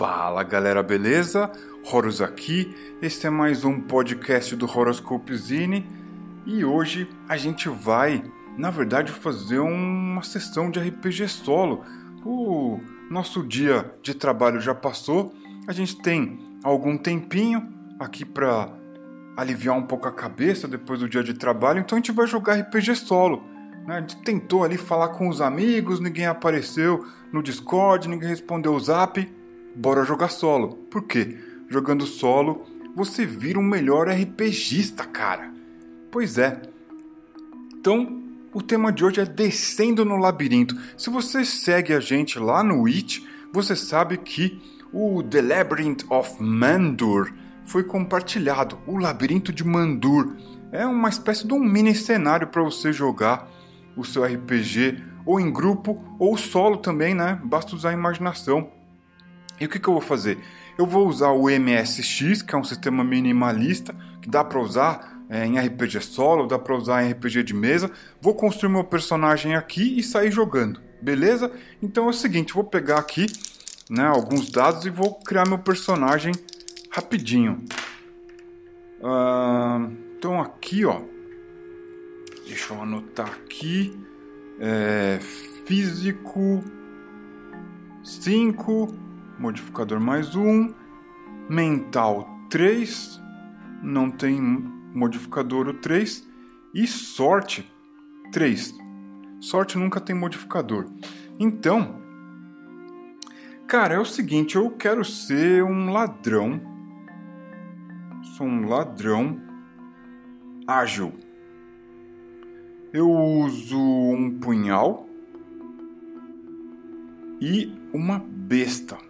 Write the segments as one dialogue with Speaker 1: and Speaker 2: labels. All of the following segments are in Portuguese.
Speaker 1: Fala galera, beleza? Horus aqui, este é mais um podcast do Horoscope Zine e hoje a gente vai, na verdade, fazer uma sessão de RPG solo. O nosso dia de trabalho já passou, a gente tem algum tempinho aqui para aliviar um pouco a cabeça depois do dia de trabalho, então a gente vai jogar RPG solo. Né? A gente tentou ali falar com os amigos, ninguém apareceu no Discord, ninguém respondeu o zap bora jogar solo. Por quê? Jogando solo, você vira um melhor RPGista, cara. Pois é. Então, o tema de hoje é Descendo no Labirinto. Se você segue a gente lá no It, você sabe que o The Labyrinth of Mandur foi compartilhado. O Labirinto de Mandur é uma espécie de um mini cenário para você jogar o seu RPG ou em grupo ou solo também, né? Basta usar a imaginação. E o que, que eu vou fazer? Eu vou usar o MSX, que é um sistema minimalista, que dá para usar é, em RPG solo, dá para usar em RPG de mesa. Vou construir meu personagem aqui e sair jogando, beleza? Então é o seguinte, vou pegar aqui né, alguns dados e vou criar meu personagem rapidinho. Então aqui, ó, deixa eu anotar aqui, é, físico 5 modificador mais um, mental 3, não tem modificador o 3, e sorte 3. Sorte nunca tem modificador. Então, cara, é o seguinte, eu quero ser um ladrão. Sou um ladrão ágil. Eu uso um punhal e uma besta.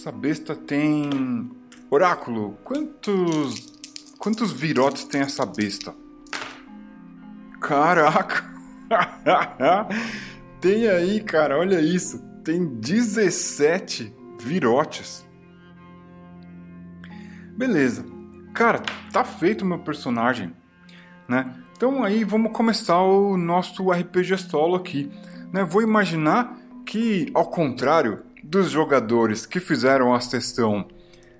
Speaker 1: Essa besta tem. Oráculo, quantos. Quantos virotes tem essa besta? Caraca! tem aí, cara, olha isso. Tem 17 virotes. Beleza. Cara, tá feito o meu personagem, né? Então aí vamos começar o nosso RPG solo aqui, né? Vou imaginar que, ao contrário dos jogadores que fizeram a sessão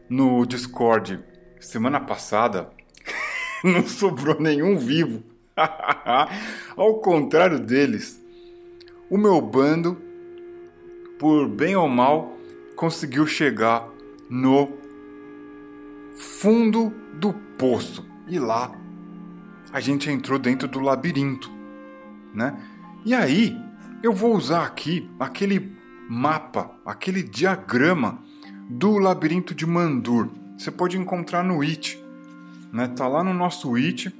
Speaker 1: no Discord semana passada, não sobrou nenhum vivo. Ao contrário deles, o meu bando, por bem ou mal, conseguiu chegar no fundo do poço. E lá a gente entrou dentro do labirinto, né? E aí eu vou usar aqui aquele mapa, aquele diagrama do labirinto de Mandur. Você pode encontrar no It, né? Tá lá no nosso It.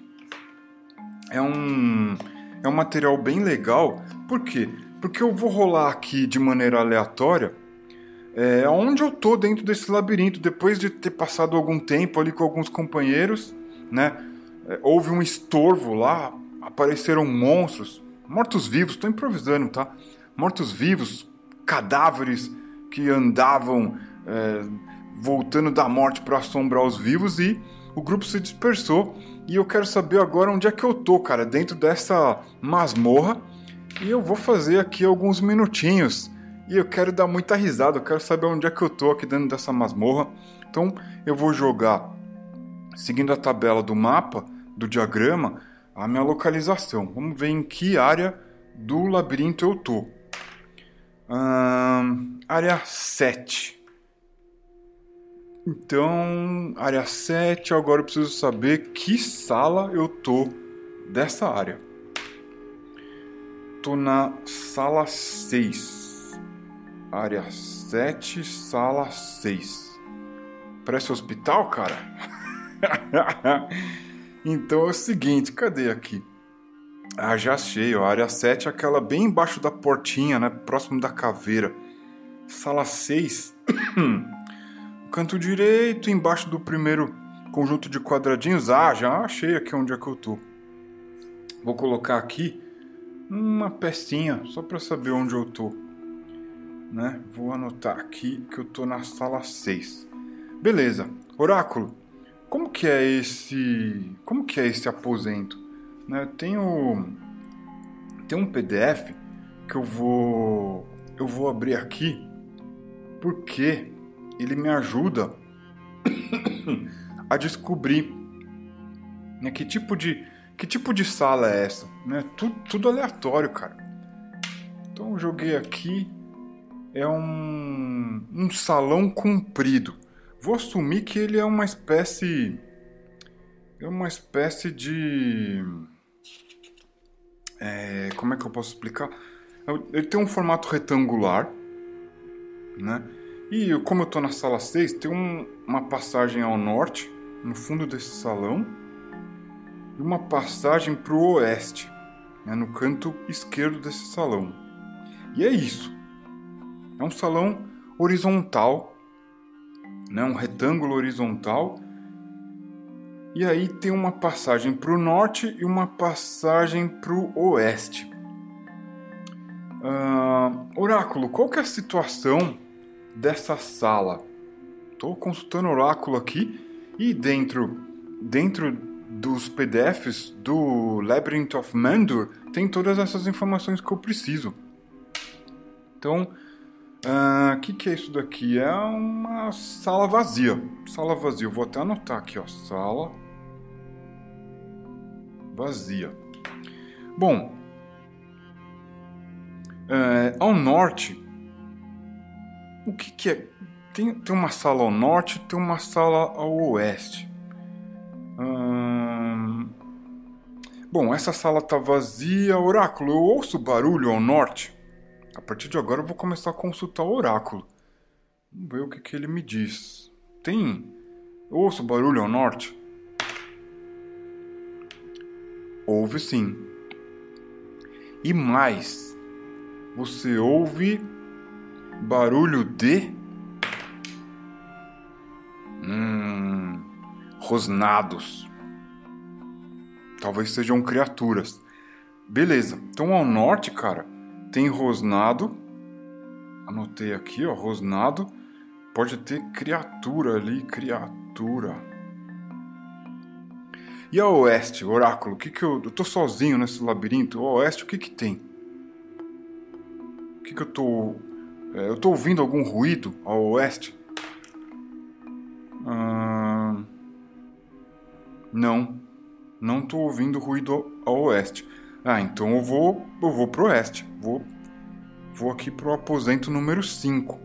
Speaker 1: É um é um material bem legal. Por quê? Porque eu vou rolar aqui de maneira aleatória é, onde eu tô dentro desse labirinto depois de ter passado algum tempo ali com alguns companheiros, né? É, houve um estorvo lá, apareceram monstros, mortos-vivos, estou improvisando, tá? Mortos-vivos, cadáveres que andavam é, voltando da morte para assombrar os vivos e o grupo se dispersou. E eu quero saber agora onde é que eu tô, cara, dentro dessa masmorra. E eu vou fazer aqui alguns minutinhos. E eu quero dar muita risada, eu quero saber onde é que eu tô aqui dentro dessa masmorra. Então eu vou jogar, seguindo a tabela do mapa, do diagrama, a minha localização. Vamos ver em que área do labirinto eu tô área 7. Então, área 7, agora eu preciso saber que sala eu tô dessa área. Tô na sala 6. Área 7, sala 6. Parece hospital, cara? então é o seguinte, cadê aqui? Ah, já achei, ó. Área 7 é aquela bem embaixo da portinha, né? Próximo da caveira. Sala 6. Canto direito, embaixo do primeiro conjunto de quadradinhos. Ah, já achei aqui onde é que eu tô. Vou colocar aqui uma pecinha só para saber onde eu tô. Né? Vou anotar aqui que eu tô na sala 6. Beleza. Oráculo, como que é esse, como que é esse aposento? Né? Tenho tem um PDF que eu vou eu vou abrir aqui porque ele me ajuda a descobrir né, que tipo de que tipo de sala é essa, né? Tudo, tudo aleatório, cara. Então eu joguei aqui é um um salão comprido. Vou assumir que ele é uma espécie é uma espécie de é, como é que eu posso explicar? Ele tem um formato retangular, né? E como eu estou na sala 6, tem um, uma passagem ao norte, no fundo desse salão, e uma passagem para o oeste, né, no canto esquerdo desse salão. E é isso. É um salão horizontal, né, um retângulo horizontal. E aí tem uma passagem para o norte e uma passagem para o oeste. Uh, oráculo, qual que é a situação dessa sala. Estou consultando o oráculo aqui e dentro, dentro dos PDFs do Labyrinth of Mandur tem todas essas informações que eu preciso. Então, o ah, que, que é isso daqui? É uma sala vazia. Sala vazia. Eu vou até anotar aqui, ó. Sala vazia. Bom, uh, ao norte o que, que é? Tem, tem uma sala ao norte, tem uma sala ao oeste. Hum... Bom, essa sala tá vazia. Oráculo, eu ouço barulho ao norte. A partir de agora eu vou começar a consultar o oráculo. Vamos ver o que, que ele me diz. Tem. Eu ouço barulho ao norte? Ouve sim. E mais, você ouve Barulho de. Hum. Rosnados. Talvez sejam criaturas. Beleza. Então ao norte, cara, tem rosnado. Anotei aqui, ó, rosnado. Pode ter criatura ali, criatura. E a oeste, oráculo, o que que eu. Eu tô sozinho nesse labirinto. A oeste, o que que tem? O que que eu tô é, eu estou ouvindo algum ruído ao oeste? Não, não estou ouvindo ruído ao oeste. Ah, então eu vou, eu vou pro oeste. Vou, vou aqui pro aposento número 5.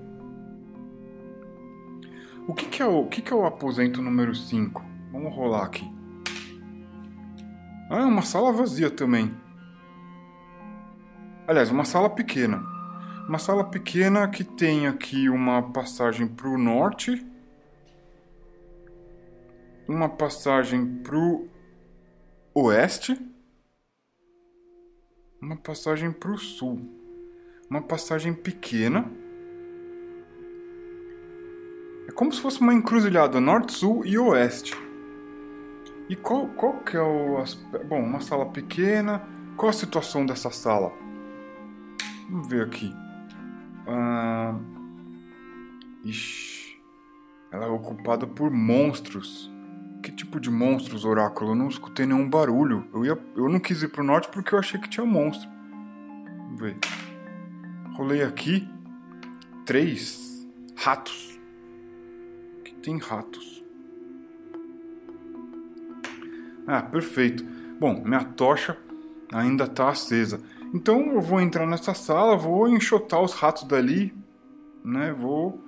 Speaker 1: O que, que, é o, o que, que é o aposento número 5? Vamos rolar aqui. Ah, é uma sala vazia também. Aliás, uma sala pequena. Uma sala pequena que tem aqui uma passagem para o norte, uma passagem para o oeste, uma passagem para o sul, uma passagem pequena. É como se fosse uma encruzilhada norte, sul e oeste. E qual, qual que é o? Bom, uma sala pequena. Qual a situação dessa sala? Vamos ver aqui. Ah, ixi, ela é ocupada por monstros. Que tipo de monstros, oráculo? Eu não escutei nenhum barulho. Eu, ia, eu não quis ir pro norte porque eu achei que tinha monstro. Vamos ver. Rolei aqui. Três ratos. Que tem ratos. Ah, perfeito. Bom, minha tocha ainda está acesa. Então eu vou entrar nessa sala, vou enxotar os ratos dali, né? Vou,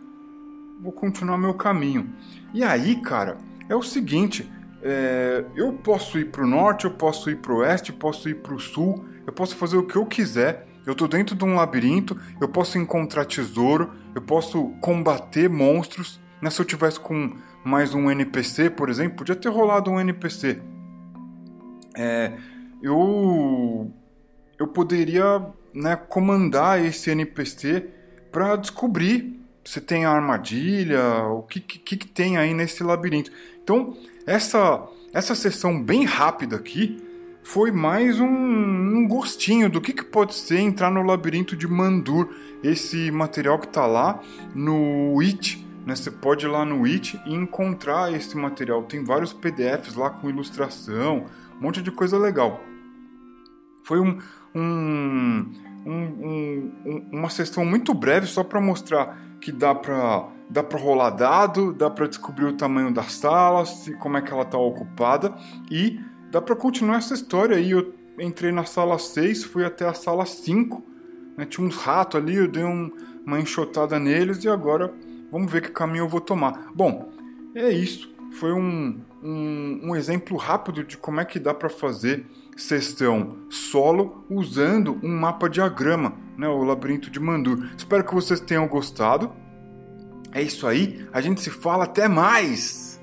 Speaker 1: vou continuar meu caminho. E aí, cara, é o seguinte: é, eu posso ir para o norte, eu posso ir para o oeste, eu posso ir para o sul, eu posso fazer o que eu quiser. Eu tô dentro de um labirinto, eu posso encontrar tesouro, eu posso combater monstros. Né? Se eu tivesse com mais um NPC, por exemplo, podia ter rolado um NPC. É, eu eu poderia né, comandar esse NPC para descobrir se tem armadilha, o que, que, que, tem aí nesse labirinto. Então, essa, essa sessão bem rápida aqui foi mais um, um gostinho do que, que pode ser entrar no labirinto de Mandur, esse material que está lá no It. Né? Você pode ir lá no It e encontrar esse material. Tem vários PDFs lá com ilustração, um monte de coisa legal. Foi um, um, um, um, uma sessão muito breve só para mostrar que dá para dá para rolar dado, dá para descobrir o tamanho das salas, como é que ela está ocupada e dá para continuar essa história aí. Eu entrei na sala 6, fui até a sala 5, né? tinha uns ratos ali, eu dei um, uma enxotada neles e agora vamos ver que caminho eu vou tomar. Bom, é isso. Foi um, um, um exemplo rápido de como é que dá para fazer sessão solo usando um mapa diagrama, né, o labirinto de Mandur. Espero que vocês tenham gostado. É isso aí, a gente se fala até mais!